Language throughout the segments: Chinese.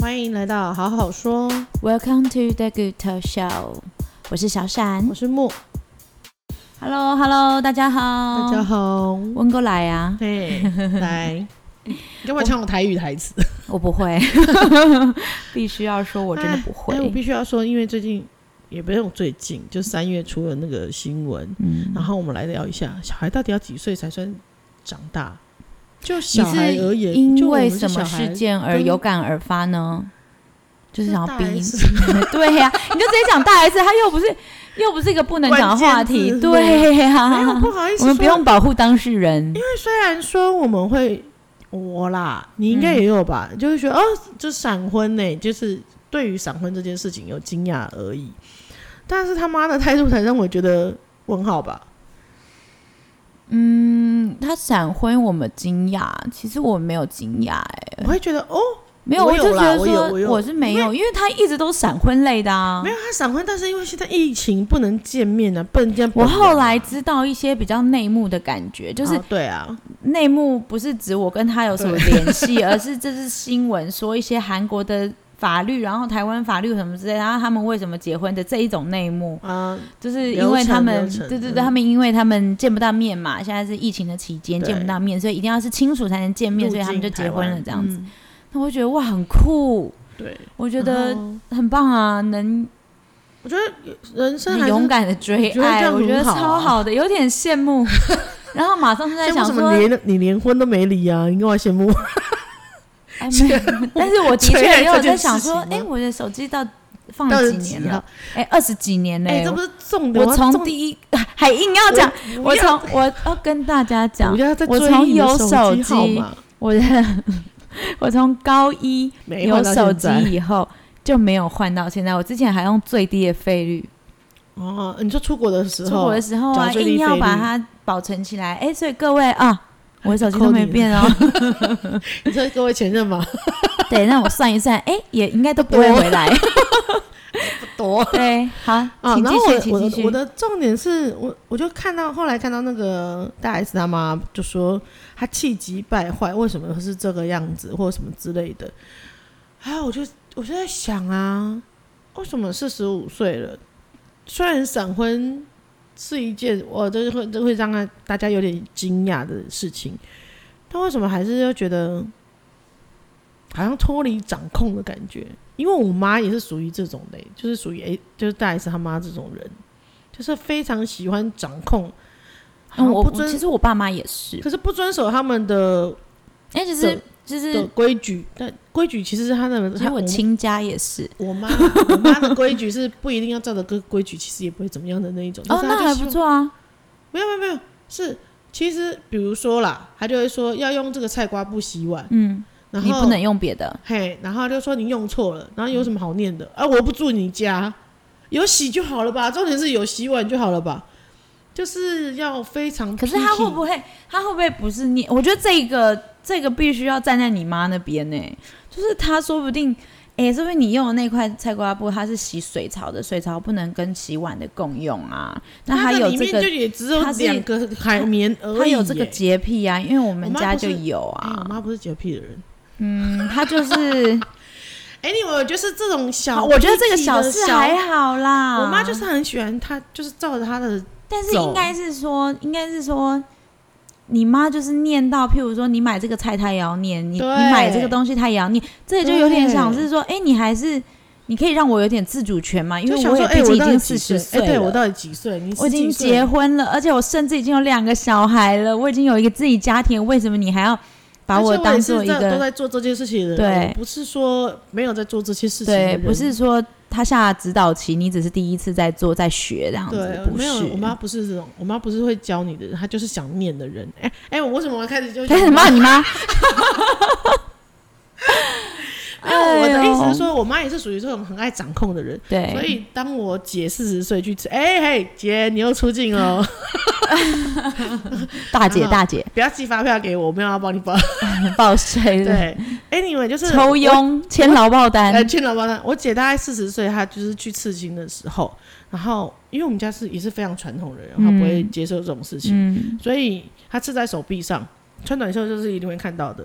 欢迎来到好好说，Welcome to the Good Talk Show。我是小闪，我是木。Hello，Hello，hello, 大家好，大家好，温哥来啊，对，来，你要不要唱我台语台词？我不会，必须要说，我真的不会。哎，我必须要说，因为最近也不用最近，就三月出了那个新闻，嗯，然后我们来聊一下，小孩到底要几岁才算长大？就小孩而言，因为什么事件而有感而发呢？就是想要逼你，对呀、啊，你就直接讲大 S，他又不是又不是一个不能讲的话题，对呀、啊，不好意思，我们不用保护当事人。因为虽然说我们会我啦，你应该也有吧，嗯、就是觉得哦，就闪婚呢，就是对于闪婚这件事情有惊讶而已。但是他妈的态度才让我觉得问号吧。嗯，他闪婚我们惊讶，其实我没有惊讶哎，我会觉得哦，没有，我就觉得说我是没有，因为他一直都闪婚类的啊，没有他闪婚，但是因为现在疫情不能见面啊，不能见。我后来知道一些比较内幕的感觉，就是对啊，内幕不是指我跟他有什么联系，而是这是新闻说一些韩国的。法律，然后台湾法律什么之类，然后他们为什么结婚的这一种内幕啊，就是因为他们对对对，他们因为他们见不到面嘛，现在是疫情的期间见不到面，所以一定要是亲属才能见面，所以他们就结婚了这样子。那我觉得哇，很酷，对，我觉得很棒啊，能，我觉得人生很勇敢的追爱，我觉得超好的，有点羡慕。然后马上就在想说，你连你连婚都没离啊，你干嘛羡慕？哎，没有，但是我的确也有在想说，哎，我的手机到放了几年了？哎，二十几年呢。哎，这不是重点。我从第一还硬要讲，我从我要跟大家讲，我从有手机，我的我从高一有手机以后就没有换到现在。我之前还用最低的费率。哦，你说出国的时候，出国的时候啊，硬要把它保存起来。哎，所以各位啊。我的手机都没变哦，你说各位前任吗？对，那我算一算，哎，也应该都不会回来，不多。对，好啊。然后我我我的重点是我我就看到后来看到那个大 S 他妈就说他气急败坏，为什么是这个样子或者什么之类的。还有我就我就在想啊，为什么四十五岁了，虽然闪婚。是一件我都会都会让他大家有点惊讶的事情，但为什么还是又觉得好像脱离掌控的感觉？因为我妈也是属于这种的，就是属于哎，就是大 S 他妈这种人，就是非常喜欢掌控。嗯，我其实我爸妈也是，可是不遵守他们的，哎，其实。就是规矩，但规矩其实是他的。其实我亲家也是，我妈我妈的规矩是不一定要照着个规矩，其实也不会怎么样的那一种。哦，那还不错啊。没有没有没有，是其实比如说啦，他就会说要用这个菜瓜布洗碗，嗯，然后你不能用别的，嘿，然后就说你用错了，然后有什么好念的？啊，我不住你家，有洗就好了吧？重点是有洗碗就好了吧？就是要非常，可是他会不会？他会不会不是你？我觉得这个。这个必须要站在你妈那边呢，就是他说不定，哎，是不是你用的那块菜瓜布，它是洗水槽的，水槽不能跟洗碗的共用啊？那还有这个，它是两个海绵而已，他有这个洁癖啊，因为我们家就有啊。我妈不是洁癖的人，嗯，她就是，哎，你我就是这种小，我觉得这个小事还好啦。我妈就是很喜欢她，就是照着她的，但是应该是说，应该是说。你妈就是念到，譬如说你买这个菜，她也要念；你你买这个东西，她也要念。这也就有点像是说，哎对，你还是你可以让我有点自主权嘛？因为我也毕竟已经四十岁了。对，我到底几岁？你？我已经结婚了，而且我甚至已经有两个小孩了，我已经有一个自己家庭。为什么你还要把我当做一个都在做这件事情的人？对，不是说没有在做这些事情。对，不是说。他下指导棋，你只是第一次在做，在学这样子，对不是？没有，我妈不是这种，我妈不是会教你的人，她就是想念的人。哎、欸、哎、欸，我为什么开始就开始 骂你妈？因为我的意思是说，我妈也是属于这种很爱掌控的人。对，所以当我姐四十岁去吃，哎嘿，姐你又出镜了。大姐大姐，不要寄发票给我，我没有要帮你报 报税。对，anyway 就是抽佣签劳报单，签劳报单。我姐大概四十岁，她就是去刺青的时候，然后因为我们家是也是非常传统的人，她不会接受这种事情，所以她刺在手臂上，穿短袖就是一定会看到的。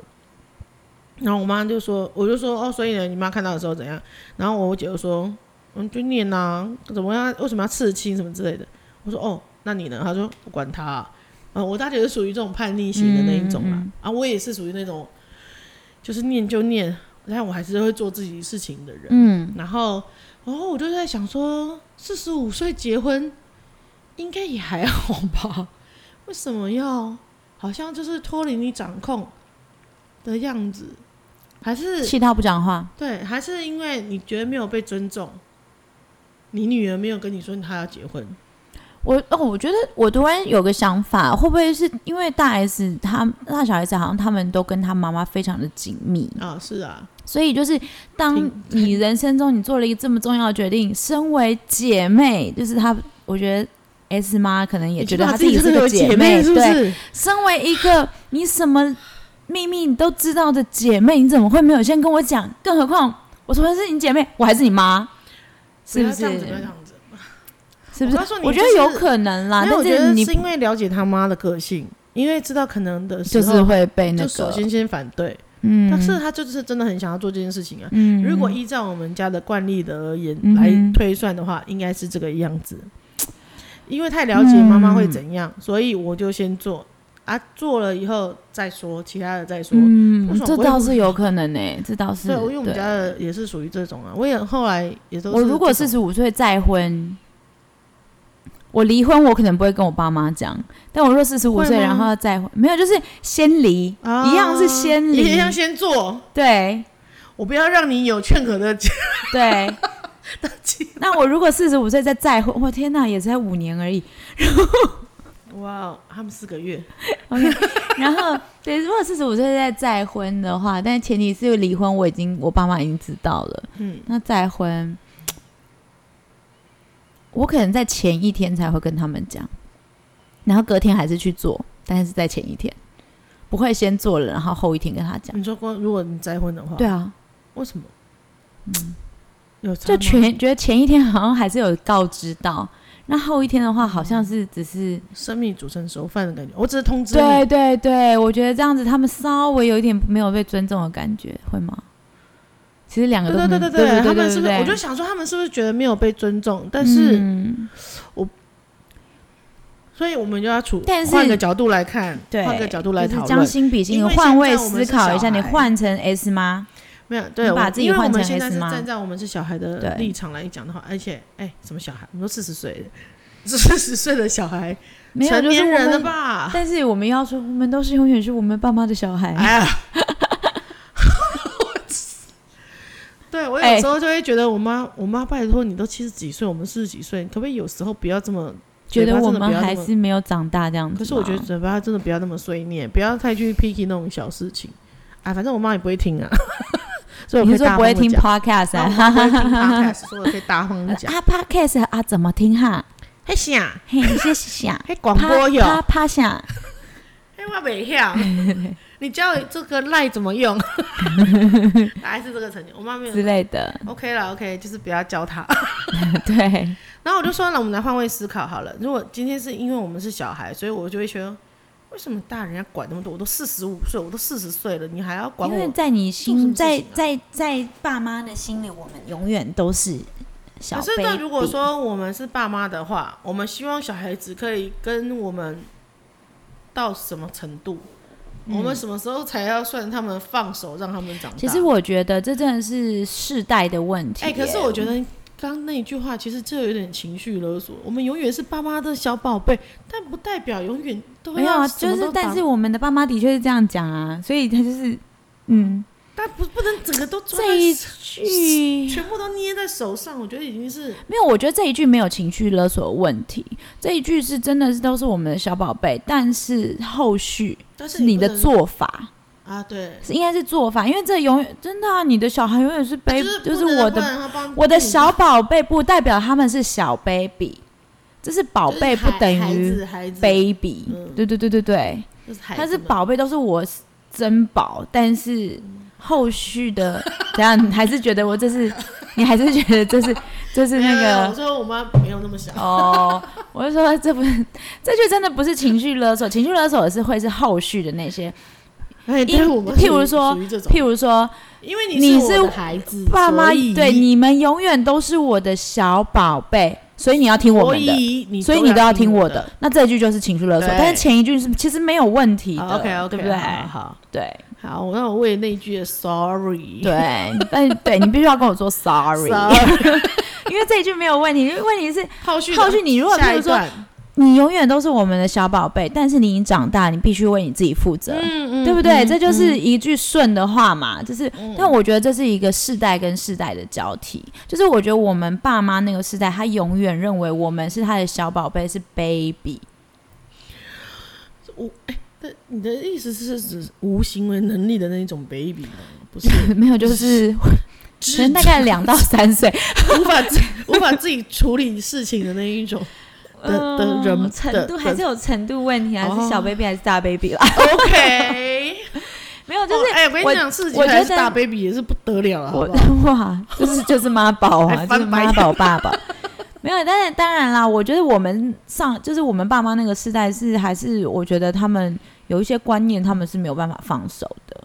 然后我妈就说，我就说哦，所以呢，你妈看到的时候怎样？然后我姐就说，嗯，就念呐、啊，怎么样？为什么要刺青什么之类的？我说哦，那你呢？她说不管他啊。啊，我大姐是属于这种叛逆型的那一种啦。嗯嗯、啊，我也是属于那种，就是念就念，但我还是会做自己事情的人。嗯，然后，然后我就在想说，四十五岁结婚，应该也还好吧？为什么要好像就是脱离你掌控的样子？还是气他不讲话？对，还是因为你觉得没有被尊重？你女儿没有跟你说她要结婚？我哦，我觉得我突然有个想法，会不会是因为大 S 他大小 S 好像他们都跟他妈妈非常的紧密啊？是啊，所以就是当你人生中你做了一个这么重要的决定，身为姐妹，就是她，我觉得 S 妈可能也觉得她自己是个姐妹，是不是？对，身为一个你什么秘密你都知道的姐妹，你怎么会没有先跟我讲？更何况我说的是你姐妹，我还是你妈，是不是？是不是？我觉得有可能啦，但我觉得是因为了解他妈的个性，因为知道可能的时候就是会被那个，首先先反对，嗯，但是他就是真的很想要做这件事情啊。嗯，如果依照我们家的惯例的而言来推算的话，应该是这个样子。因为太了解妈妈会怎样，所以我就先做啊，做了以后再说其他的再说。嗯，这倒是有可能呢，这倒是。对，因为我们家的也是属于这种啊。我也后来也都，我如果四十五岁再婚。我离婚，我可能不会跟我爸妈讲。但我若四十五岁，然后再婚，没有，就是先离，啊、一样是先离，一样先做。对，我不要让你有劝可的机。对，那我如果四十五岁再再婚，我天哪，也才五年而已。哇，他们四个月。OK，然后对，如果四十五岁再再婚的话，但前提是离婚，我已经我爸妈已经知道了。嗯，那再婚。我可能在前一天才会跟他们讲，然后隔天还是去做，但是在前一天不会先做了，然后后一天跟他讲。你说过，如果你再婚的话，对啊，为什么？嗯，有就前觉得前一天好像还是有告知到，那后一天的话好像是只是生米煮成熟饭的感觉。我只是通知你。对对对，我觉得这样子他们稍微有一点没有被尊重的感觉，会吗？其实两个都对对对对，他们是不是？我就想说，他们是不是觉得没有被尊重？但是，我，所以我们就要处但是换个角度来看，换个角度来讨论，将心比心，换位思考一下。你换成 S 吗？没有，对，把自己换成 S 吗？站在我们是小孩的立场来讲的话，而且，哎，什么小孩？我们都四十岁的，四十岁的小孩，成年人了吧？但是我们要说，我们都是永远是我们爸妈的小孩。哎呀。对，我有时候就会觉得我妈，欸、我妈拜托你都七十几岁，我们四十几岁，可不可以有时候不要这么觉得我们还是没有长大这样子？可是我觉得嘴巴真的不要那么碎念，不要太去 picky 那种小事情。哎，反正我妈也不会听啊，所以我你说不会听 podcast 啊？不会听 podcast，所以我可以大方讲。啊，podcast 啊，怎么听哈？嘿响，嘿，谢谢。嘿，广播有。啪啪响。嘿，我没晓。你教这个赖怎么用？还是这个成绩？我妈没有之类的。OK 了，OK，就是不要教他。对。然后我就说，那我们来换位思考好了。如果今天是因为我们是小孩，所以我就会觉得，为什么大人要管那么多？我都四十五岁，我都四十岁了，你还要管我？因为在你心，在在在爸妈的心里，我们永远都是小。可是，那如果说我们是爸妈的话，我们希望小孩子可以跟我们到什么程度？我们什么时候才要算他们放手让他们长大？其实我觉得这真的是世代的问题。哎，可是我觉得刚刚那一句话其实这有点情绪勒索。我们永远是爸妈的小宝贝，但不代表永远都没有啊。就是，但是我们的爸妈的确是这样讲啊，所以他就是嗯。但不不能整个都这一句全部都捏在手上，我觉得已经是没有。我觉得这一句没有情绪勒索的问题，这一句是真的是都是我们的小宝贝，但是后续但是你的做法啊，对，是应该是做法，因为这永远真的啊，你的小孩永远是 baby，就是我的我的小宝贝，不代表他们是小 baby，这是宝贝不等于 baby，对对对对对，他是宝贝都是我珍宝，但是。后续的怎样？你还是觉得我这是？你还是觉得这是？这是那个？我说我妈没有那么小哦。我就说这不是，这句真的不是情绪勒索，情绪勒索也是会是后续的那些。哎，因譬如说，譬如说，因为你是我的孩子，爸妈对你们永远都是我的小宝贝。所以你要听我们的，所以你都要听我的。那这一句就是情绪勒索，但是前一句是其实没有问题的，OK OK，对不对？好，对，好，那我为那一句 Sorry，对，但对你必须要跟我说 Sorry，因为这一句没有问题。因为问题是后续，后续你如果比如说。你永远都是我们的小宝贝，但是你已经长大，你必须为你自己负责，嗯嗯、对不对？嗯、这就是一句顺的话嘛，嗯、就是。但我觉得这是一个世代跟世代的交替，就是我觉得我们爸妈那个世代，他永远认为我们是他的小宝贝，是 baby。我哎，那你的意思是指无行为能力的那一种 baby 吗？不是，没有，就是可能大概两到三岁，无法无法自己处理事情的那一种。的的人程度还是有程度问题，还是小 baby 还是大 baby 啦？OK，没有，就是哎，我跟你讲，事情还是大 baby 也是不得了啊！哇，就是就是妈宝啊，就是妈宝爸爸。没有，但是当然啦，我觉得我们上就是我们爸妈那个时代是还是我觉得他们有一些观念，他们是没有办法放手的，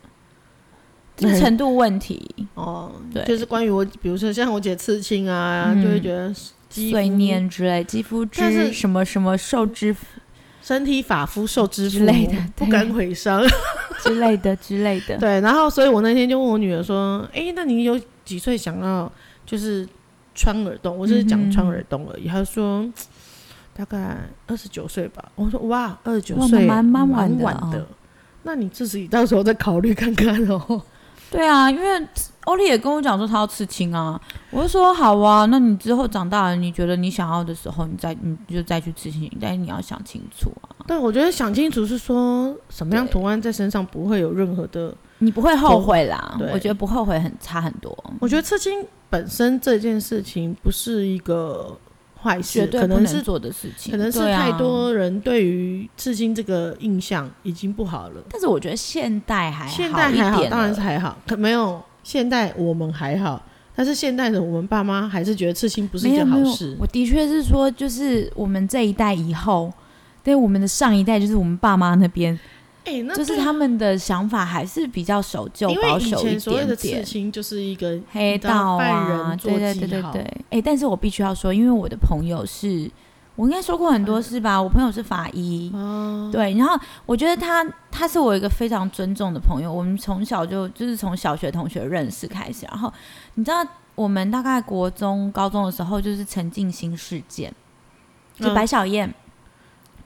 就是程度问题哦。对，就是关于我，比如说像我姐刺青啊，就会觉得。碎念之类，肌肤之什么什么受之，身体发肤受之之类的，不敢毁伤 之类的之类的。对，然后所以我那天就问我女儿说：“哎、欸，那你有几岁想要就是穿耳洞？”我只是讲穿耳洞而已。她、说大概二十九岁吧。我说：“哇，二十九岁蛮蛮晚的。哦”那你自己到时候再考虑看看哦。对啊，因为欧丽也跟我讲说他要刺青啊，我就说好啊，那你之后长大了，你觉得你想要的时候，你再你就再去刺青，但是你要想清楚啊。对，我觉得想清楚是说什么样图案在身上不会有任何的，你不会后悔啦。对我觉得不后悔很差很多。我觉得刺青本身这件事情不是一个。坏事绝对不能做的事情，可能是太多人对于刺青这个印象已经不好了。但是我觉得现代还好，现代还好，当然是还好。可没有现代我们还好，但是现代的我们爸妈还是觉得刺青不是一件好事。我的确是说，就是我们这一代以后，对我们的上一代，就是我们爸妈那边。欸、就是他们的想法还是比较守旧、保守一点点。所谓的刺青就是一个黑道啊，对对对对对。哎、欸，但是我必须要说，因为我的朋友是，我应该说过很多次吧。我朋友是法医，哦、对。然后我觉得他他是我一个非常尊重的朋友。我们从小就就是从小学同学认识开始。然后你知道，我们大概国中、高中的时候，就是陈静心事件，就白小燕。嗯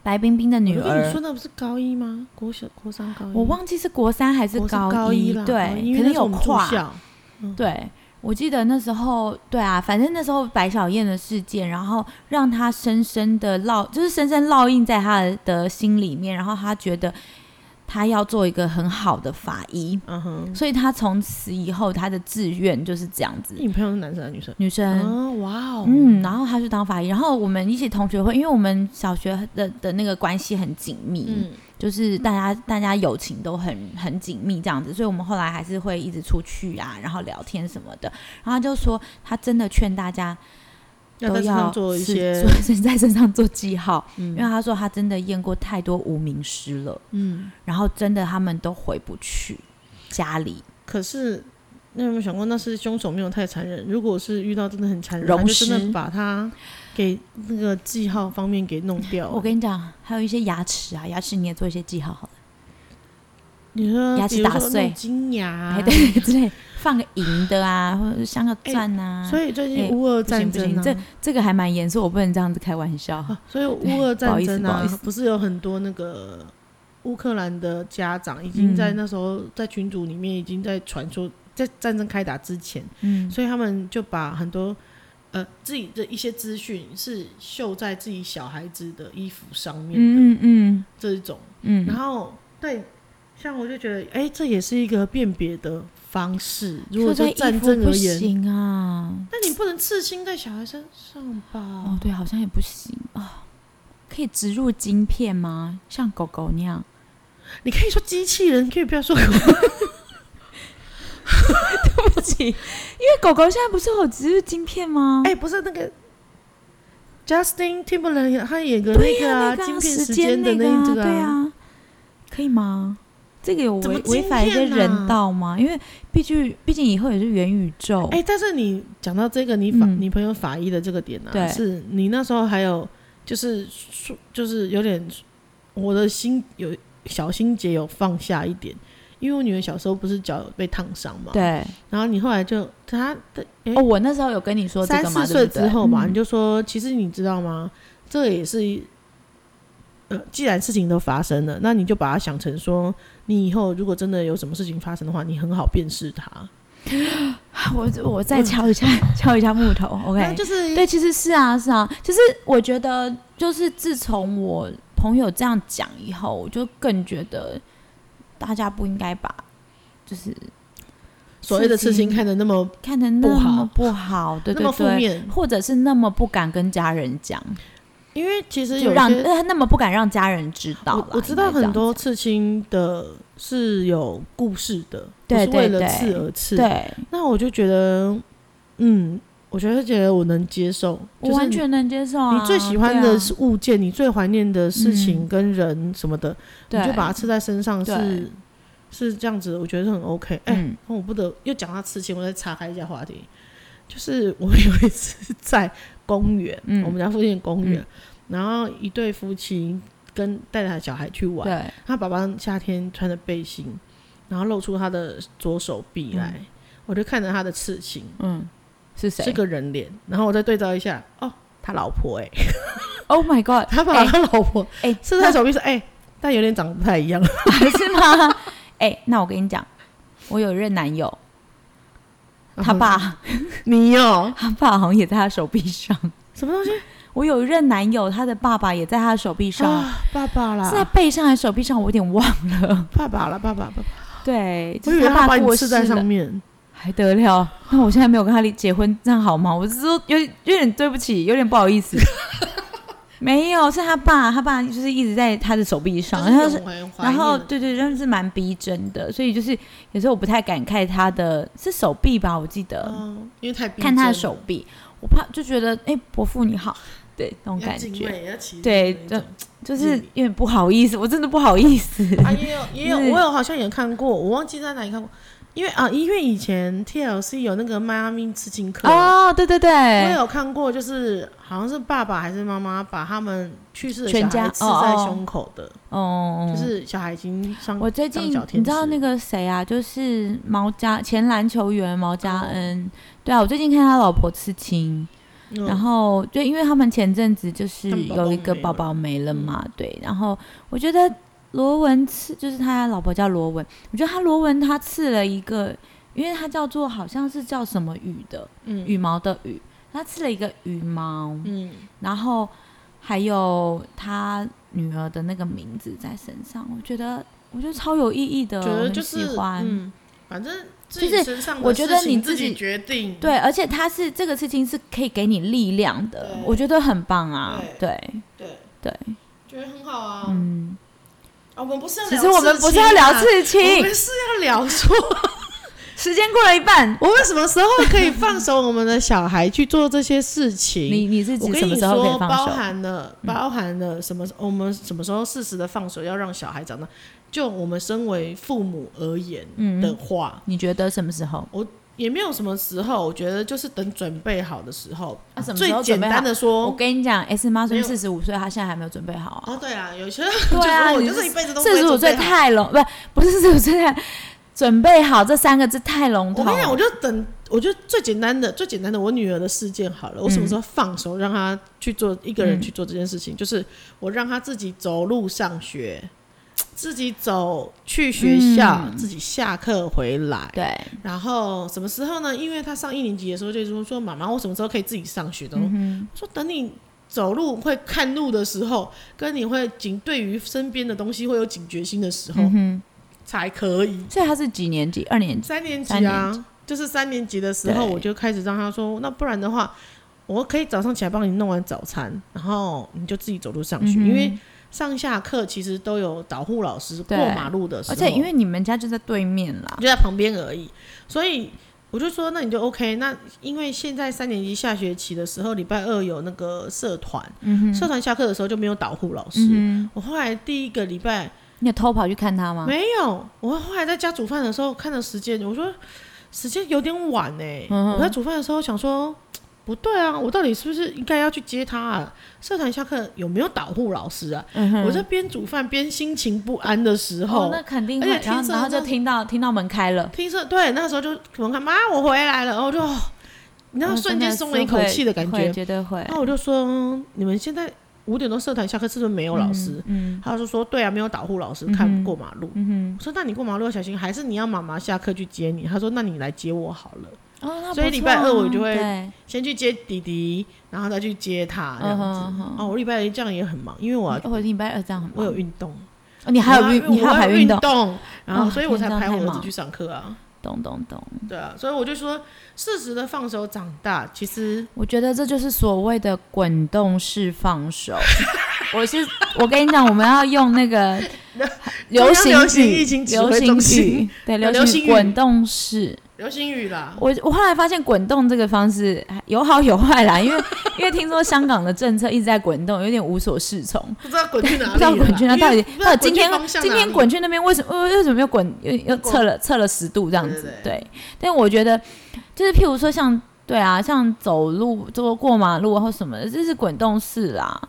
白冰冰的女儿，你说那不是高一吗？国小、国三、高一，我忘记是国三还是高一，对，可能有跨。对，我记得那时候，对啊，反正那时候白小燕的事件，然后让他深深的烙，就是深深烙印在他的心里面，然后他觉得。他要做一个很好的法医，嗯哼，所以他从此以后他的志愿就是这样子。你朋友是男生还是女生？女生。哦，哇哦，嗯，然后他去当法医，然后我们一起同学会，因为我们小学的的那个关系很紧密，嗯，就是大家大家友情都很很紧密这样子，所以我们后来还是会一直出去啊，然后聊天什么的。然后他就说，他真的劝大家。都要做一些，在身上做记号，嗯、因为他说他真的验过太多无名尸了，嗯，然后真的他们都回不去家里。可是，你有没有想过，那是凶手没有太残忍？如果是遇到真的很残忍，容尸就真的把他给那个记号方面给弄掉。我跟你讲，还有一些牙齿啊，牙齿你也做一些记号好了。你说牙齿打碎，金牙，对 之类。放个银的啊，或者是镶个钻啊、欸。所以最近乌俄战争、啊欸、不行不行，这这个还蛮严肃，我不能这样子开玩笑。啊、所以乌俄战争啊，不，不是有很多那个乌克兰的家长已经在那时候在群组里面已经在传说，在战争开打之前，嗯，所以他们就把很多呃自己的一些资讯是绣在自己小孩子的衣服上面的，嗯嗯，这一种，嗯，然后对，像我就觉得，哎、欸，这也是一个辨别的。方式，如果在战争而言，啊，但你不能刺青在小孩身上吧？哦，对，好像也不行啊。可以植入晶片吗？像狗狗那样？你可以说机器人，可以不要说狗。对不起，因为狗狗现在不是有植入晶片吗？哎、欸，不是那个 Justin Timberlake 他演个那个啊，晶片时间的那个、啊，对啊，可以吗？这个有违违反一些人道吗？因为毕竟毕竟以后也是元宇宙。哎、欸，但是你讲到这个，你法、嗯、你朋友法医的这个点呢、啊，是你那时候还有就是就是有点我的心有小心结有放下一点，因为我女儿小时候不是脚被烫伤嘛，对，然后你后来就她的、欸、哦，我那时候有跟你说这个三四岁之后嘛，你就说其实你知道吗？这个也是。既然事情都发生了，那你就把它想成说，你以后如果真的有什么事情发生的话，你很好辨识它。我我再敲一下，敲一下木头。OK，就是对，其实是啊，是啊。其实我觉得，就是自从我朋友这样讲以后，我就更觉得大家不应该把就是所谓的刺青看得那么看得那么不好，对对对，或者是那么不敢跟家人讲。因为其实有让他那么不敢让家人知道我。我知道很多刺青的是有故事的，对，为了刺而刺。对，那我就觉得，嗯，我觉得觉得我能接受，我完全能接受啊。你最喜欢的是物件，啊、你最怀念的事情跟人什么的，嗯、你就把它刺在身上是，是是这样子，我觉得很 OK。哎、我不得又讲到刺青，我再岔开一下话题。就是我有一次在公园，嗯、我们家附近的公园，嗯、然后一对夫妻跟带着他小孩去玩，他爸爸夏天穿着背心，然后露出他的左手臂来，嗯、我就看着他的刺青，嗯，是谁？是个人脸，然后我再对照一下，哦，他老婆哎、欸、，Oh my God，他把他老婆哎、欸、是他手臂上哎、欸，但有点长得不太一样，是吗？哎、欸，那我跟你讲，我有一任男友。他爸，你哦？他爸好像也在他手臂上。什么东西？我有一任男友，他的爸爸也在他的手臂上。啊、爸爸啦，是在背上还是手臂上？我有点忘了。爸爸了，爸爸，爸爸。对，就是他爸过世在上面，还得了？那我现在没有跟他离结婚，这样好吗？我是说，有有点对不起，有点不好意思。没有，是他爸，他爸就是一直在他的手臂上，然后是，然后对对，真的是蛮逼真的，所以就是有时候我不太敢看他的，是手臂吧，我记得，嗯、因为太看他的手臂，我怕就觉得，哎，伯父你好，对那种感觉，对，就就是有点不好意思，我真的不好意思。啊，也有也有，我有好像也看过，我忘记在哪里看过。因为啊，因为以前 TLC 有那个迈阿密刺青课。哦，对对对，我有看过，就是好像是爸爸还是妈妈把他们去世的小孩刺在胸口的。哦，就是小孩已经上。我最近你知道那个谁啊，就是毛家前篮球员毛家恩，对啊，我最近看他老婆刺青，然后就因为他们前阵子就是有一个宝宝没了嘛，对，然后我觉得。罗文刺就是他老婆叫罗文，我觉得他罗文他刺了一个，因为他叫做好像是叫什么羽的，嗯，羽毛的羽，他刺了一个羽毛，嗯，然后还有他女儿的那个名字在身上，我觉得我觉得超有意义的，觉得就是喜欢，嗯，反正就是我觉得你自己决定，对，而且他是这个事情是可以给你力量的，我觉得很棒啊，对。对。对，对。觉得很好啊，嗯。我们不是要聊，其实我们不是要聊刺青，我们是要聊说，时间过了一半，我们什么时候可以放手我们的小孩去做这些事情？你你自己什么时候可以放手？包含了包含了什么？我们什么时候适时的放手，要让小孩长大？就我们身为父母而言的话，你觉得什么时候？我。也没有什么时候，我觉得就是等准备好的时候。啊，什么时候最简单的说，我跟你讲，S 妈说四十五岁，她现在还没有准备好啊。哦，对啊，有些对啊，我就是一辈子都四十五岁太笼，不不是四十五岁太准备好这三个字太笼统。我跟你讲，我就等，我觉得最简单的、最简单的，我女儿的事件好了，我什么时候放手让她去做一个人去做这件事情？就是我让她自己走路上学。自己走去学校，嗯、自己下课回来。对，然后什么时候呢？因为他上一年级的时候，就说说妈妈，我什么时候可以自己上学的？嗯、哼说等你走路会看路的时候，跟你会警对于身边的东西会有警觉心的时候，嗯、才可以。所以他是几年级？二年级？三年级啊，就是三年级的时候，我就开始让他说，那不然的话，我可以早上起来帮你弄完早餐，然后你就自己走路上学，嗯、因为。上下课其实都有导护老师过马路的时候，而且因为你们家就在对面啦，就在旁边而已，所以我就说，那你就 OK。那因为现在三年级下学期的时候，礼拜二有那个社团，嗯、社团下课的时候就没有导护老师。嗯、我后来第一个礼拜你有偷跑去看他吗？没有，我后来在家煮饭的时候看的时间，我说时间有点晚哎、欸。嗯、我在煮饭的时候想说，不对啊，我到底是不是应该要去接他啊？社团下课有没有导护老师啊？嗯、我在边煮饭边心情不安的时候，哦、那肯定会，而且然后然后就听到听到门开了，听说对，那个时候就门开，妈，我回来了，然后就，你知道瞬间松了一口气的感觉，绝对会。那我就说，你们现在。五点多社团下课，是不是没有老师？嗯，嗯他就说对啊，没有导护老师看不过马路。嗯说那你过马路要小心，还是你要妈妈下课去接你？他说那你来接我好了。哦，所以礼拜二我就会先去接弟弟，然后再去接他这样子。哦，哦，我礼拜一这样也很忙，因为我我礼拜二这样很忙，我有运动。哦，你还有运，你还有运动，然后所以我才排我儿子去上课啊。懂懂懂，对啊，所以我就说，适时的放手长大，其实我觉得这就是所谓的滚动式放手。我是我跟你讲，我们要用那个 流行语，流行语，对，流行语滚动式。流星雨啦！我我后来发现滚动这个方式有好有坏啦，因为 因为听说香港的政策一直在滚动，有点无所适从，不知道滚去哪里，不知道滚去哪，到底到底今天今天滚去那边为什么为什么又滚又又测了测了十度这样子？对，但我觉得就是譬如说像对啊，像走路就过马路或什么的，这是滚动式啦。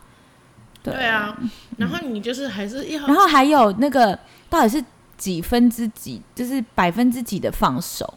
对啊，然后你就是还是一，然后还有那个到底是几分之几，就是百分之几的放手。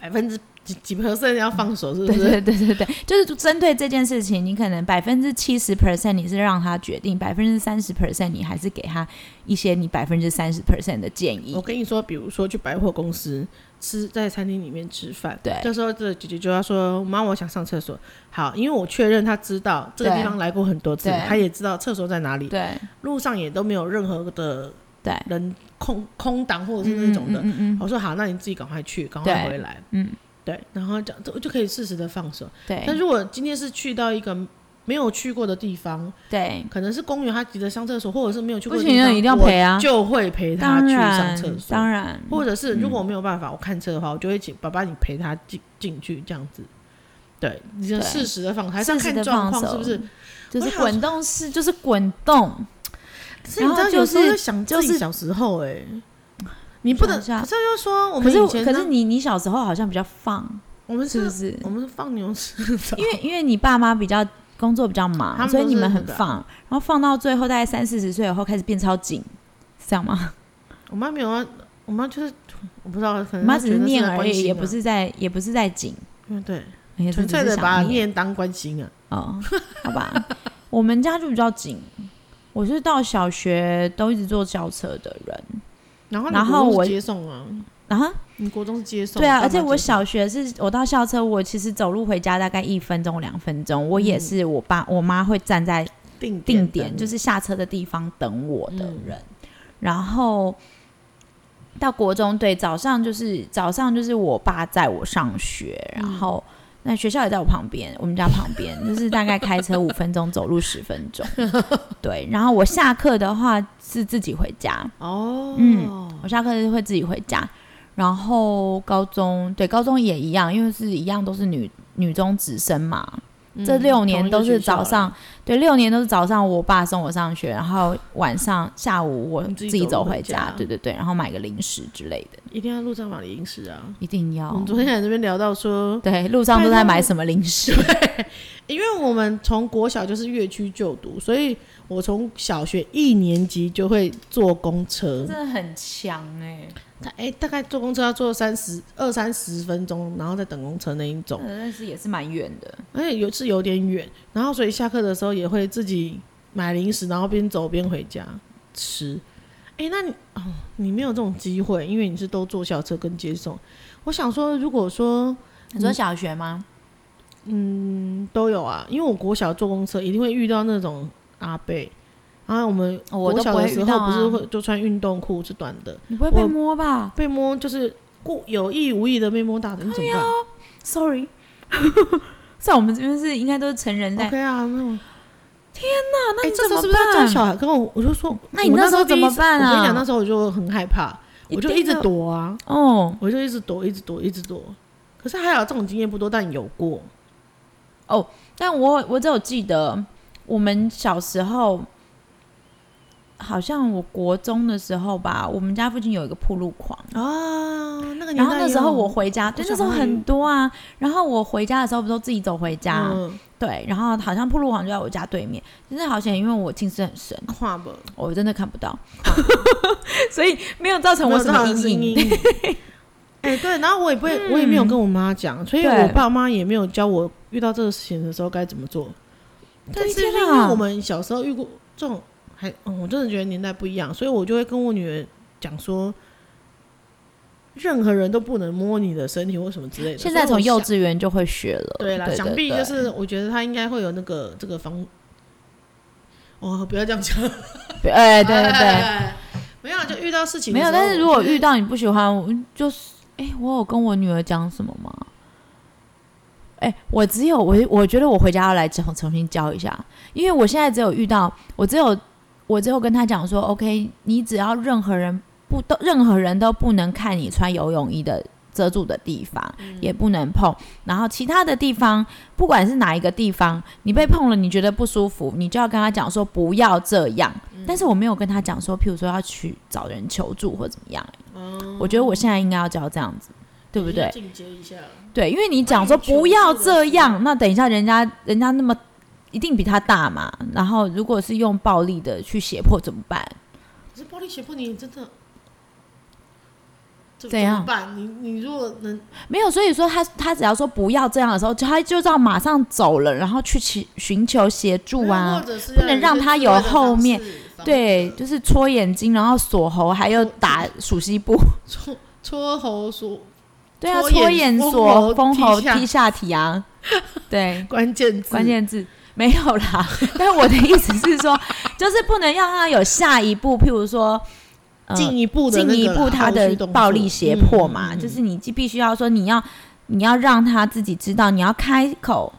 百分之几几 percent 要放手，是不是？对对对对对，就是针对这件事情，你可能百分之七十 percent 你是让他决定，百分之三十 percent 你还是给他一些你百分之三十 percent 的建议。我跟你说，比如说去百货公司吃，在餐厅里面吃饭，对，这时候这姐姐就要说：“妈，我想上厕所。”好，因为我确认他知道这个地方来过很多次，他也知道厕所在哪里，对，路上也都没有任何的。对，人空空档或者是那种的，嗯嗯嗯、我说好，那你自己赶快去，赶快回来，嗯，对，然后这样就可以适时的放手。对，但如果今天是去到一个没有去过的地方，对，可能是公园，他急着上厕所，或者是没有去过的地方，不行，一定要陪啊，就会陪他去上厕所，当然，或者是如果我没有办法，我看车的话，我就会请爸爸你陪他进进去这样子。对，你就适时的放，还是要看状况，是不是？就是滚动式，就是滚动。然后就是想，就是小时候哎，你不能，可是又说我们以前，可是你你小时候好像比较放，我们是不是？我们是放牛吃草，因为因为你爸妈比较工作比较忙，所以你们很放，然后放到最后大概三四十岁以后开始变超紧，是这样吗？我妈没有啊，我妈就是我不知道，可能妈只是念而已，也不是在也不是在紧，嗯对，纯粹的把念当关心啊，哦，好吧，我们家就比较紧。我是到小学都一直坐校车的人，然后然后我接送啊，然后你国中是接送，对啊，而且我小学是我到校车，我其实走路回家大概一分钟两分钟，我也是我爸我妈会站在定定点，就是下车的地方等我的人，然后到国中对早上就是早上就是我爸载我上学，然后。那学校也在我旁边，我们家旁边，就是大概开车五分钟，走路十分钟。对，然后我下课的话是自己回家。哦，嗯，我下课是会自己回家。然后高中，对，高中也一样，因为是一样都是女女中直升嘛。这六年都是早上，对，六年都是早上，我爸送我上学，然后晚上下午我自己走回家，对对对，然后买个零食之类的。一定要路上买零食啊！一定要。我们昨天在这边聊到说，对，路上都在买什么零食？对，因为我们从国小就是越区就读，所以我从小学一年级就会坐公车，真的很强哎。哎、欸，大概坐公车要坐三十二三十分钟，然后再等公车那一种。但是也是蛮远的，而且有是有点远，然后所以下课的时候也会自己买零食，然后边走边回家吃。哎、欸，那你哦，你没有这种机会，因为你是都坐校车跟接送。我想说，如果说你说小学吗？嗯，都有啊，因为我国小坐公车一定会遇到那种阿伯。啊，我们我小的时候不是会就穿运动裤是短的，你不会被摸吧？被摸就是故有意无意的被摸大的，你怎么办？Sorry，在我们这边是应该都是成人在。OK 啊，那种天哪，那你怎么办？是不是叫小孩？跟我我就说，那你那时候怎么办啊？我跟你讲，那时候我就很害怕，我就一直躲啊。哦，我就一直躲，一直躲，一直躲。可是还好，这种经验不多，但有过。哦，但我我只有记得我们小时候。好像我国中的时候吧，我们家附近有一个铺路狂。啊，那个然后那时候我回家，对，那时候很多啊。然后我回家的时候，不都自己走回家？嗯、对，然后好像铺路狂就在我家对面，真的好险，因为我近视很深，跨不，我真的看不到，所以没有造成我什么阴影。哎、欸，对，然后我也不会，嗯、我也没有跟我妈讲，所以我爸妈也没有教我遇到这个事情的时候该怎么做。但是因为我们小时候遇过这种，还嗯，我真的觉得年代不一样，所以我就会跟我女儿讲说，任何人都不能摸你的身体或什么之类的。现在从幼稚园就会学了，对啦，对对对，想必就是我觉得他应该会有那个这个方。哦，不要这样讲，哎，对对对，没有就遇到事情没有，但是如果遇到你不喜欢，我就是哎，我有跟我女儿讲什么吗？哎、欸，我只有我，我觉得我回家要来重重新教一下，因为我现在只有遇到，我只有我最后跟他讲说，OK，你只要任何人不都任何人都不能看你穿游泳衣的遮住的地方，嗯、也不能碰，然后其他的地方，不管是哪一个地方，你被碰了，你觉得不舒服，你就要跟他讲说不要这样。嗯、但是我没有跟他讲说，譬如说要去找人求助或怎么样、欸。嗯、我觉得我现在应该要教这样子。对不对？对，因为你讲说不要这样，那等一下人家人家那么一定比他大嘛。然后如果是用暴力的去胁迫怎么办？可是暴力胁迫你真的怎样办？你你如果能没有，所以说他他只要说不要这样的时候，就他就要马上走了，然后去寻寻求协助啊，不能让他有后面对，就是戳眼睛，然后锁喉，还有打鼠蹊部，戳戳喉锁。对啊，戳眼锁、封喉、踢下体啊，对，关键字，关键字没有啦。但我的意思是说，就是不能让他有下一步，譬如说进一步进一步他的暴力胁迫嘛。就是你必须要说，你要你要让他自己知道，你要开口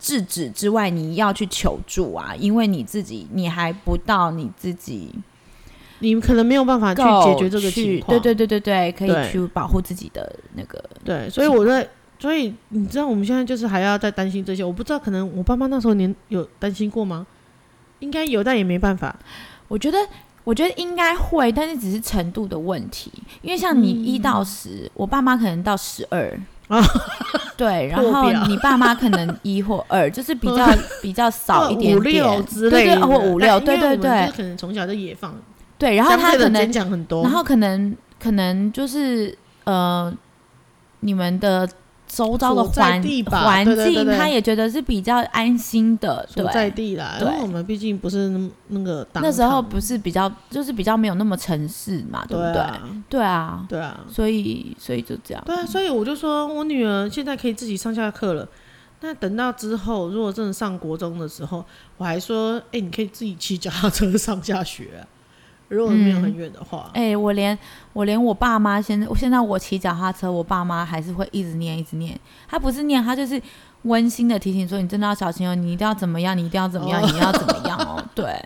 制止之外，你要去求助啊，因为你自己你还不到你自己。你可能没有办法去解决这个情况，对对对对对，可以去保护自己的那个。对，所以我在，所以你知道我们现在就是还要再担心这些。我不知道，可能我爸妈那时候您有担心过吗？应该有，但也没办法。我觉得，我觉得应该会，但是只是程度的问题。因为像你一到十、嗯，我爸妈可能到十二啊，对，然后你爸妈可能一或二，就是比较 比较少一点点，五六之类的，或五六，对对对，可能从小就野放。对，然后他可能，然后可能可能就是呃，你们的周遭的环环境，他也觉得是比较安心的，对，在地啦。因为我们毕竟不是那那个那时候不是比较，就是比较没有那么城市嘛，对不对？对啊，对啊，所以所以就这样。对啊，所以我就说我女儿现在可以自己上下课了。那等到之后，如果真的上国中的时候，我还说，哎，你可以自己骑脚踏车上下学啊。如果没有很远的话，哎、嗯欸，我连我连我爸妈现在，现在我骑脚踏车，我爸妈还是会一直念，一直念。他不是念，他就是温馨的提醒说：“你真的要小心哦，你一定要怎么样，你一定要怎么样，哦、你要怎么样哦。”对，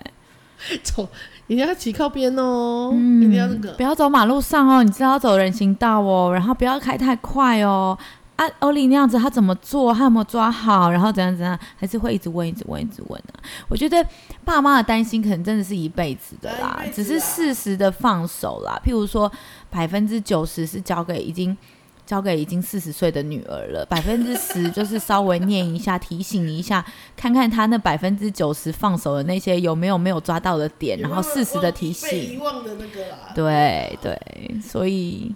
走，一定要骑靠边哦，嗯，一定要那个，不要走马路上哦，你知道要走人行道哦，然后不要开太快哦。啊，欧丽那样子，他怎么做？他有没有抓好？然后怎样怎样？还是会一直问，一直问，一直问啊！我觉得爸妈的担心可能真的是一辈子的啦，只是适时的放手啦。譬如说，百分之九十是交给已经交给已经四十岁的女儿了，百分之十就是稍微念一下、提醒一下，看看他那百分之九十放手的那些有没有没有抓到的点，然后适时的提醒。对对，所以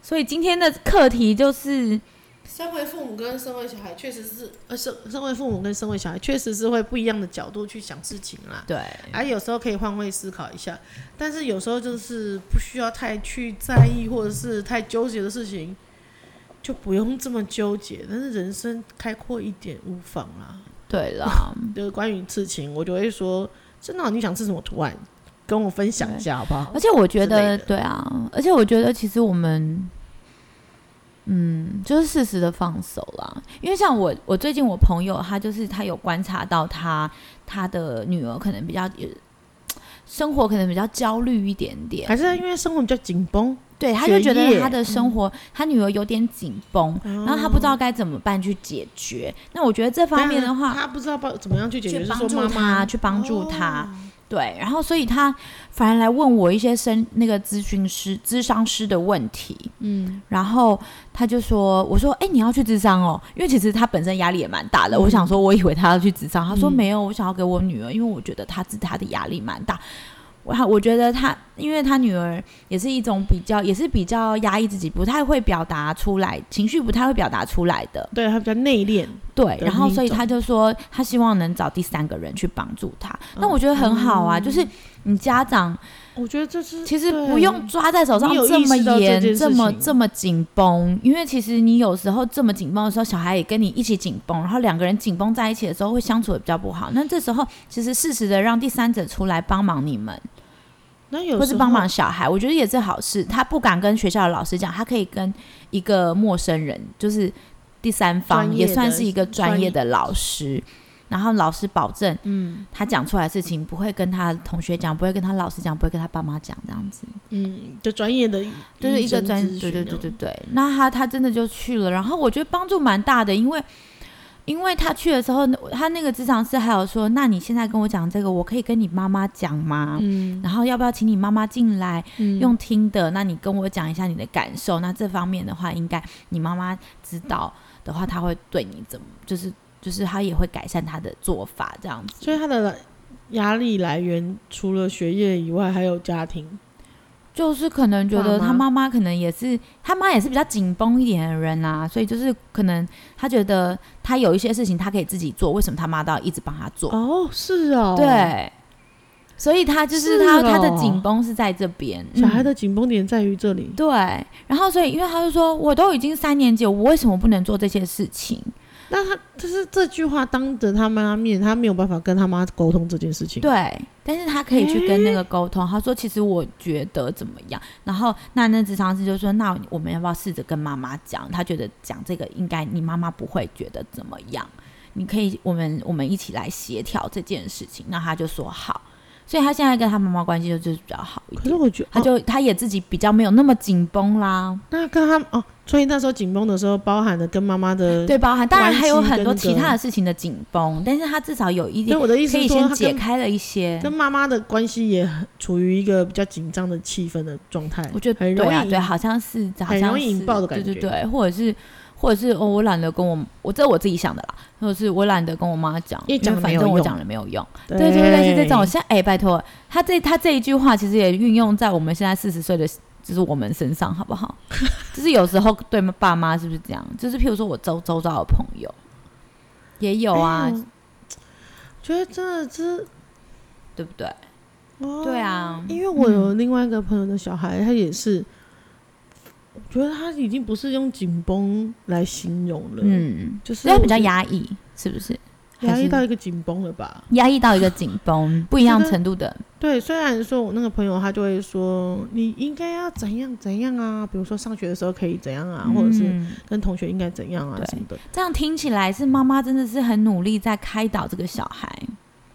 所以今天的课题就是。身为父母跟身为小孩，确实是呃，身身为父母跟身为小孩，确实是会不一样的角度去想事情啦。对，而有时候可以换位思考一下，但是有时候就是不需要太去在意或者是太纠结的事情，就不用这么纠结。但是人生开阔一点无妨啦。对啦，就是关于刺青，我就会说，真的，你想吃什么图案，跟我分享一下好不好？而且我觉得，对啊，而且我觉得其实我们。嗯，就是适时的放手啦。因为像我，我最近我朋友他就是他有观察到他他的女儿可能比较生活可能比较焦虑一点点，还是因为生活比较紧绷？对，他就觉得他的生活，嗯、他女儿有点紧绷，嗯、然后他不知道该怎么办去解决。那我觉得这方面的话，他不知道怎么样去解决，去帮助他，去帮助他。对，然后所以他反而来问我一些生那个咨询师、咨商师的问题，嗯，然后他就说：“我说，哎，你要去咨商哦，因为其实他本身压力也蛮大的。嗯、我想说，我以为他要去咨商，他说没有，我想要给我女儿，因为我觉得他自他的压力蛮大。”我我觉得他，因为他女儿也是一种比较，也是比较压抑自己，不太会表达出来，情绪不太会表达出来的。对，他比较内敛。对，然后所以他就说，他希望能找第三个人去帮助他。那、嗯、我觉得很好啊，嗯、就是你家长，我觉得这是其实不用抓在手上这么严，这，这么这么紧绷，因为其实你有时候这么紧绷的时候，小孩也跟你一起紧绷，然后两个人紧绷在一起的时候，会相处的比较不好。那这时候其实适时的让第三者出来帮忙你们。或是帮忙小孩，我觉得也是好事。他不敢跟学校的老师讲，他可以跟一个陌生人，就是第三方，也算是一个专业的老师。然后老师保证，嗯，他讲出来的事情不会跟他同学讲，不会跟他老师讲，不会跟他爸妈讲，这样子。嗯，就专业的，就是一个专，对对对对对。那他他真的就去了，然后我觉得帮助蛮大的，因为。因为他去的时候，他那个职场师还有说：“那你现在跟我讲这个，我可以跟你妈妈讲吗？嗯，然后要不要请你妈妈进来、嗯、用听的？那你跟我讲一下你的感受。那这方面的话，应该你妈妈知道的话，他会对你怎么？就是就是他也会改善他的做法，这样子。所以他的压力来源除了学业以外，还有家庭。”就是可能觉得他妈妈可能也是他妈也是比较紧绷一点的人啊，所以就是可能他觉得他有一些事情他可以自己做，为什么他妈都要一直帮他做？哦，是哦，对，所以他就是他他的紧绷是在这边，小孩的紧绷点在于这里。对，然后所以因为他就说，我都已经三年级，我为什么不能做这些事情？那他就是这句话当着他妈面，他没有办法跟他妈沟通这件事情。对，但是他可以去跟那个沟通。他说：“其实我觉得怎么样？”然后那那职场师就说：“那我们要不要试着跟妈妈讲？他觉得讲这个应该你妈妈不会觉得怎么样。你可以，我们我们一起来协调这件事情。”那他就说好。所以他现在跟他妈妈关系就就是比较好一点。可是我觉得，他就、哦、他也自己比较没有那么紧绷啦。那跟他哦，所以那时候紧绷的时候，包含了跟妈妈的对，包含当然还有很多其他的事情的紧绷，但是他至少有一点，我的意思可以先解开了一些。跟妈妈的关系也处于一个比较紧张的气氛的状态。我觉得很容易对啊，对，好像是好像是很容易引爆的感觉，对对对，或者是。或者是哦，我懒得跟我我这我自己想的啦。或者是我懒得跟我妈讲，因为反正我讲了没有用。对对对，是这种。我现在哎、欸，拜托他这他这一句话，其实也运用在我们现在四十岁的，就是我们身上，好不好？就是有时候对爸妈是不是这样？就是譬如说我周周遭的朋友也有啊，欸、觉得真的是对不对？哦、对啊，因为我有另外一个朋友的小孩，嗯、他也是。我觉得他已经不是用紧绷来形容了，嗯，就是比较压抑，是不是？压抑到一个紧绷了吧？压抑到一个紧绷，不一样程度的。对，虽然说我那个朋友他就会说，你应该要怎样怎样啊，比如说上学的时候可以怎样啊，嗯、或者是跟同学应该怎样啊什么的。这样听起来是妈妈真的是很努力在开导这个小孩。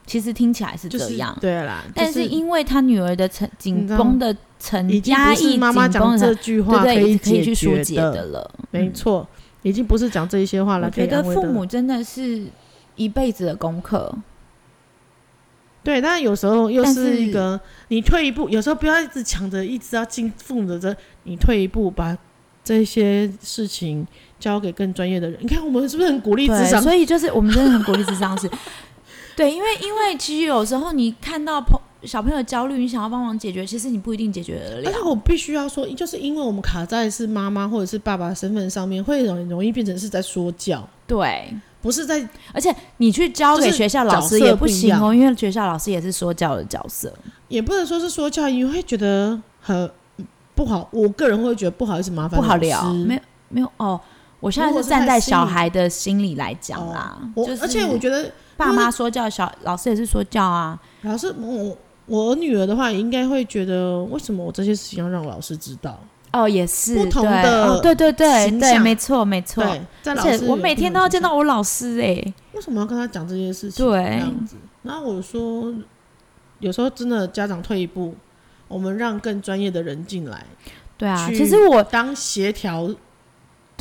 其实听起来是这样，就是、对啦。就是、但是因为他女儿的成紧绷的成压抑，妈妈讲这句话可以可以去疏解的了。没错，已经不是讲这一些话了。我觉得父母真的是一辈子的功课。对，但是有时候又是一个，你退一步，有时候不要一直抢着，一直要进父母的这，你退一步，把这些事情交给更专业的人。你看，我们是不是很鼓励智商？所以就是我们真的很鼓励智商是。对，因为因为其实有时候你看到朋小朋友焦虑，你想要帮忙解决，其实你不一定解决得了。而且我必须要说，就是因为我们卡在是妈妈或者是爸爸身份上面，会容容易变成是在说教。对，不是在，而且你去教给学校老师也不行哦，因为学校老师也是说教的角色，也不能说是说教，你会觉得很不好。我个人会觉得不好意思，麻烦不好聊，没有没有哦。我现在是站在小孩的心理来讲啦，我而且我觉得。爸妈说教，小老师也是说教啊。老师，我我女儿的话，也应该会觉得，为什么我这些事情要让老师知道？哦，也是不同的，对对对对，没错没错。而且我每天都要见到我老师哎，为什么要跟他讲这些事情？对，这样子。然后我说，有时候真的家长退一步，我们让更专业的人进来。对啊，其实我当协调。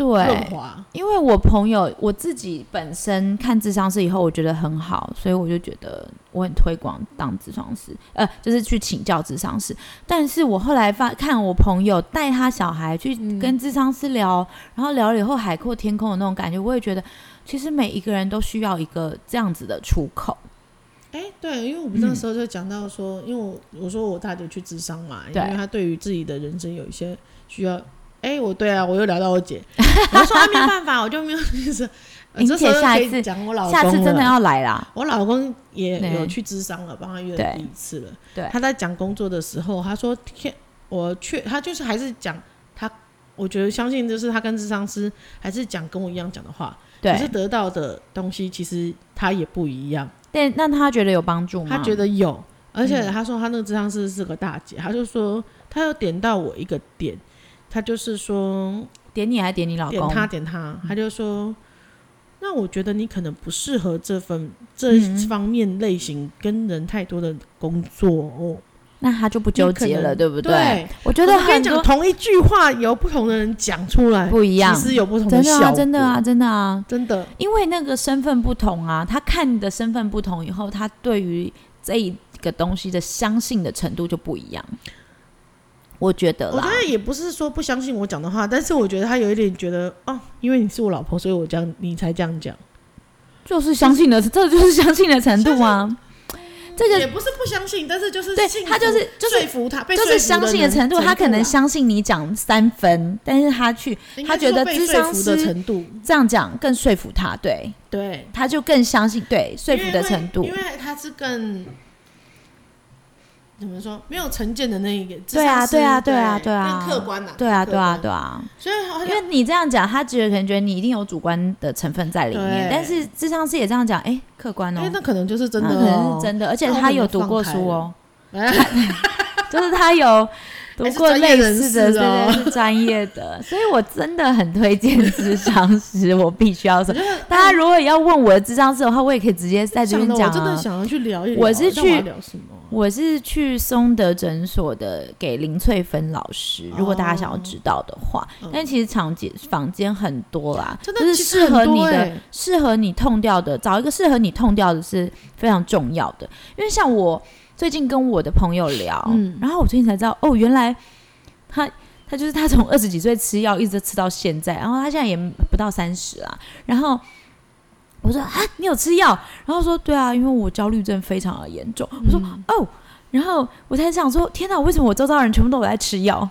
对，因为我朋友我自己本身看智商师以后，我觉得很好，所以我就觉得我很推广当智商师，呃，就是去请教智商师。但是我后来发看我朋友带他小孩去跟智商师聊，嗯、然后聊了以后海阔天空的那种感觉，我也觉得其实每一个人都需要一个这样子的出口。哎，对，因为我们那时候就讲到说，嗯、因为我我说我大姐去智商嘛，因为她对于自己的人生有一些需要。哎，我对啊，我又聊到我姐，我说没有办法，我就没有意思。你姐下一次讲我老公，下次真的要来啦。我老公也有去咨商了，帮他约了第一次了。对，他在讲工作的时候，他说：“天，我去，他就是还是讲他，我觉得相信就是他跟智商师还是讲跟我一样讲的话，对，可是得到的东西其实他也不一样。但那他觉得有帮助吗？他觉得有，而且他说他那个智商师是个大姐，他就说他有点到我一个点。”他就是说，点你还点你老公？点他点他，他就说，那我觉得你可能不适合这份这方面类型跟人太多的工作哦。那他就不纠结了，对不对？对，我觉得我跟你讲，同一句话由不同的人讲出来不一样，其实有不同的效果。真的啊，真的啊，真的。因为那个身份不同啊，他看你的身份不同以后，他对于这一个东西的相信的程度就不一样。我觉得，我觉得也不是说不相信我讲的话，但是我觉得他有一点觉得哦，因为你是我老婆，所以我这样你才这样讲，就是相信的，这就是相信的程度啊。这个也不是不相信，但是就是对他就是就是说服他，就是相信的程度。他可能相信你讲三分，但是他去他觉得智商师的程度这样讲更说服他，对对，他就更相信对说服的程度，因为他是更。怎么说？没有成见的那一个，对啊，对啊，对啊，对啊，更客观呐，对啊，对啊，对啊。所以，因为你这样讲，他觉得可能觉得你一定有主观的成分在里面，但是智商师也这样讲，哎，客观哦，那可能就是真的，可能是真的，而且他有读过书哦，就是他有。读过类似的，对专业的，所以我真的很推荐智商师。我必须要说，大家如果要问我的智商师的话，我也可以直接在这边讲。我真的想要去聊一聊。我是去，我是去松德诊所的，给林翠芬老师。如果大家想要知道的话，但其实场景房间很多啦，就是适合你的，适合你痛掉的，找一个适合你痛掉的是非常重要的。因为像我。最近跟我的朋友聊，嗯，然后我最近才知道，哦，原来他他就是他从 二十几岁吃药一直吃到现在，然后他现在也不到三十啦。然后我说啊，你有吃药？然后说对啊，因为我焦虑症非常的严重。我说哦，然后我才想说，天哪，为什么我周遭人全部都有在吃药？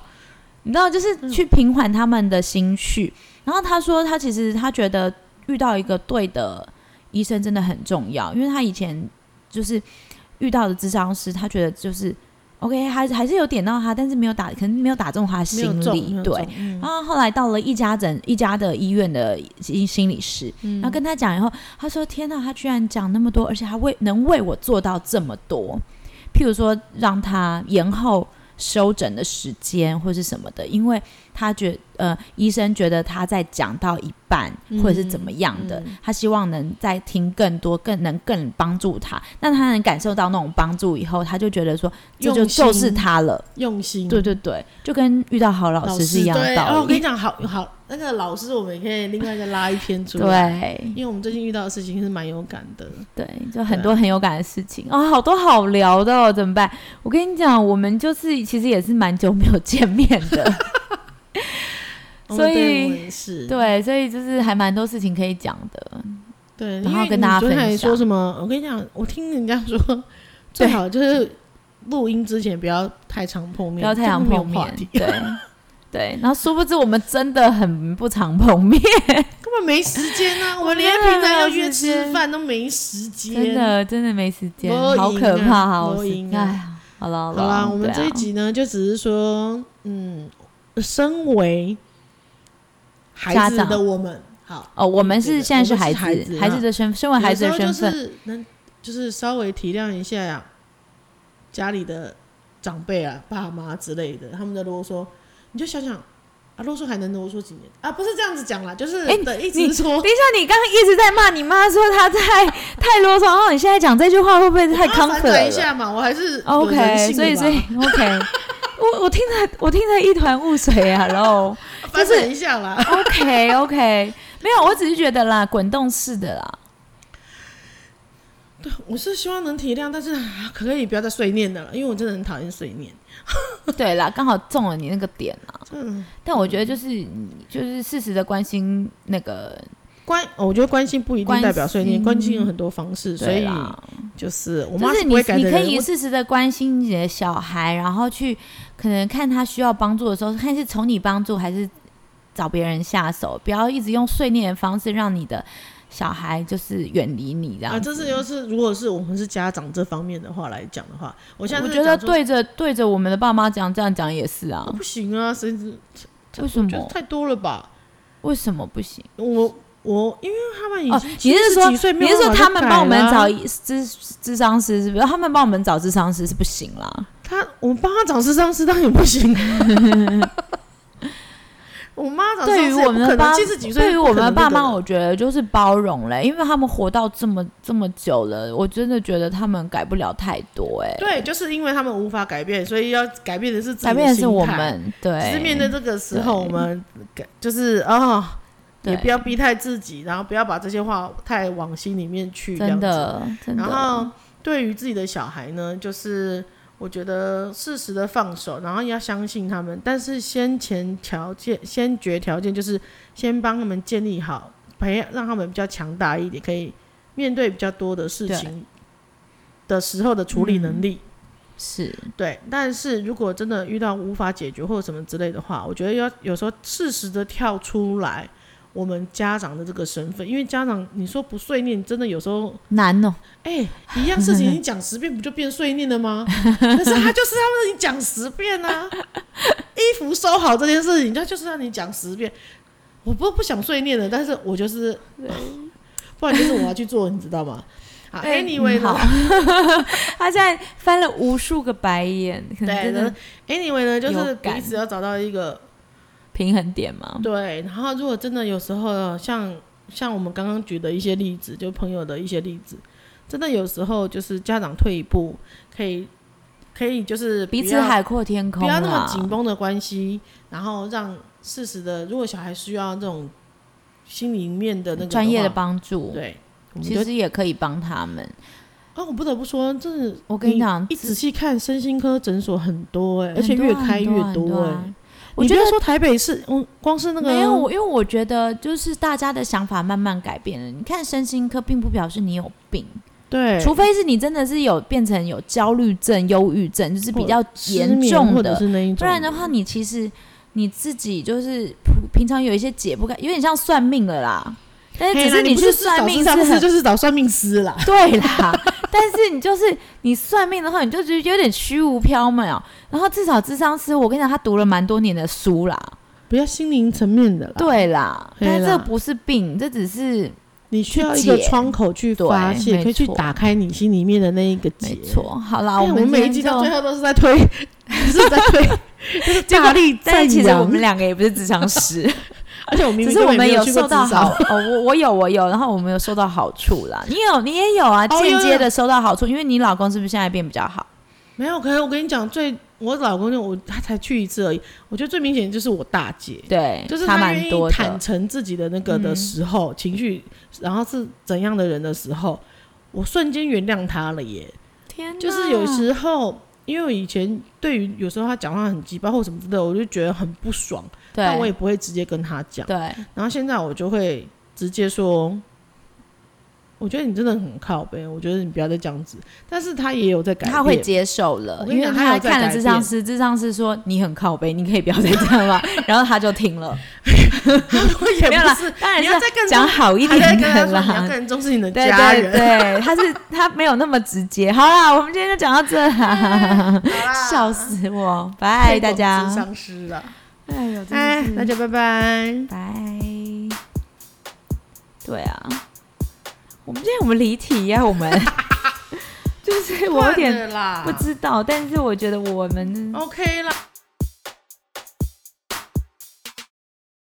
你知道，就是去平缓他们的心绪。然后他说，他其实他觉得遇到一个对的医生真的很重要，因为他以前就是。遇到的智商师，他觉得就是，OK，还还是有点到他，但是没有打，可能没有打中他心里。对，嗯、然后后来到了一家诊一家的医院的心心理师，嗯、然后跟他讲以后，他说：“天哪，他居然讲那么多，而且他为能为我做到这么多，譬如说让他延后。”收诊的时间或是什么的，因为他觉呃，医生觉得他在讲到一半或者是怎么样的，他希望能再听更多，更能更帮助他。那他能感受到那种帮助以后，他就觉得说，这就就是他了。用心，对对对，就跟遇到好老师是一样的道理。哦、我跟你讲，好好那个老师，我们也可以另外再拉一篇出来。对，因为我们最近遇到的事情是蛮有感的。对，就很多很有感的事情啊、哦，好多好聊的哦，怎么办？我跟你讲，我们就是其实也是蛮久没有见面的，所以对，所以就是还蛮多事情可以讲的。对，然后跟大家分享说什么？我跟你讲，我听人家说，最好就是录音之前不要太常碰面，不要太常碰面，对。对，然后殊不知我们真的很不常碰面，根本没时间啊！我们连平常要约吃饭都没时间，真的真的没时间，好可怕，好哎呀，好了好了，我们这一集呢，就只是说，嗯，身为孩子的我们，好哦，我们是现在是孩子，孩子的身，身为孩子的身份，能就是稍微体谅一下呀，家里的长辈啊，爸妈之类的，他们的啰嗦。你就想想，啊，啰嗦还能啰嗦几年啊？不是这样子讲啦，就是哎，欸、一直说。等一下，你刚刚一直在骂你妈，说她太太啰嗦，然后你现在讲这句话会不会太亢奋了？反一下嘛，我还是 OK，所以所以 OK，我我听着我听着一团雾水啊，然后就是一下啦。OK OK，没有，我只是觉得啦，滚动式的啦。对，我是希望能体谅，但是可可以不要再碎念的了，因为我真的很讨厌碎念。对啦，刚好中了你那个点啊。嗯，但我觉得就是就是适时的关心那个关，我觉得关心不一定代表碎念，关心，关心有很多方式，所以就是我妈是不会改的你，你可以适时的关心你的小孩，然后去可能看他需要帮助的时候，看是从你帮助还是找别人下手，不要一直用碎念的方式让你的。小孩就是远离你这样啊，这是又是如果是我们是家长这方面的话来讲的话，我现在我觉得对着对着我们的爸妈讲这样讲也是啊，不行啊，甚至为什么太多了吧？为什么不行？我我因为他们已经你是说你是说他们帮我们找智智商师是不是？他们帮我们找智商师是不行啦。他我们帮他找智商师当然不行。我妈对于我们的爸，对于我们的爸妈，我觉得就是包容嘞，因为他们活到这么这么久了，我真的觉得他们改不了太多哎。对，就是因为他们无法改变，所以要改变的是改变的是我们。对，只是面对这个时候，我们改就是哦，也不要逼太自己，然后不要把这些话太往心里面去。真的，真的。然后对于自己的小孩呢，就是。我觉得适时的放手，然后要相信他们，但是先前条件、先决条件就是先帮他们建立好，培养让他们比较强大一点，可以面对比较多的事情的时候的处理能力。嗯、是对，但是如果真的遇到无法解决或者什么之类的话，我觉得要有时候适时的跳出来。我们家长的这个身份，因为家长你说不碎念，真的有时候难哦。哎、欸，一样事情你讲十遍不就变碎念了吗？可是他就是要让你讲十遍啊。衣服收好这件事情，他就是让你讲十遍。我不不想碎念的，但是我就是，不然就是我要去做，你知道吗？好，Anyway 呢，他现在翻了无数个白眼。可能真的对，Anyway 呢，就是彼此要找到一个。平衡点嘛，对。然后如果真的有时候像像我们刚刚举的一些例子，就朋友的一些例子，真的有时候就是家长退一步，可以可以就是彼此海阔天空，不要那么紧绷的关系，然后让适时的，如果小孩需要这种心里面的那个专业的帮助，对，其实也可以帮他们。啊，我不得不说，真的，我跟你讲，一仔细看身心科诊所很多哎、欸，而且越开越多哎、欸。我觉得说台北是，嗯，光是那个没有，因为我觉得就是大家的想法慢慢改变了。你看，身心科并不表示你有病，对，除非是你真的是有变成有焦虑症、忧郁症，就是比较严重的，不然的话，你其实你自己就是平常有一些解不开，有点像算命了啦。但是只是你去算命是很，就是找算命师啦。对啦，但是你就是你算命的话，你就觉得有点虚无缥缈。然后至少智商师，我跟你讲，他读了蛮多年的书啦，比较心灵层面的啦。对啦，但是这不是病，这只是你需要一个窗口去发泄，可以去打开你心里面的那一个结。没错，好啦，我们每一集到最后都是在推，是在推，就是大力赞扬。但其实我们两个也不是智商师。而且我明明只是我们有受到好哦，我我有我有，然后我们有收到好处啦。你有你也有啊，间接的收到好处，因为你老公是不是现在变比较好？没有，可是我跟你讲，最我老公就我他才去一次而已。我觉得最明显就是我大姐，对，就是他愿意坦诚自己的那个的时候，情绪，然后是怎样的人的时候，我瞬间原谅他了耶。天哪，就是有时候，因为我以前对于有时候他讲话很急，包括什么之类的，我就觉得很不爽。但我也不会直接跟他讲，对。然后现在我就会直接说，我觉得你真的很靠背，我觉得你不要再这样子。但是他也有在改变，他会接受了，因为他看了智商师，智商师说你很靠背，你可以不要再这样了，然后他就听了。没有啦，当然你要再讲好一点的啦，你要更重视你的家人。对，对，对，他是他没有那么直接。好啦，我们今天就讲到这 啦，笑死我，拜大家。咨商师了。哎呦，哎，大家拜拜，拜。对啊，我们今天我们离题呀，我们？就是我有点不知道，但是我觉得我们 OK 了。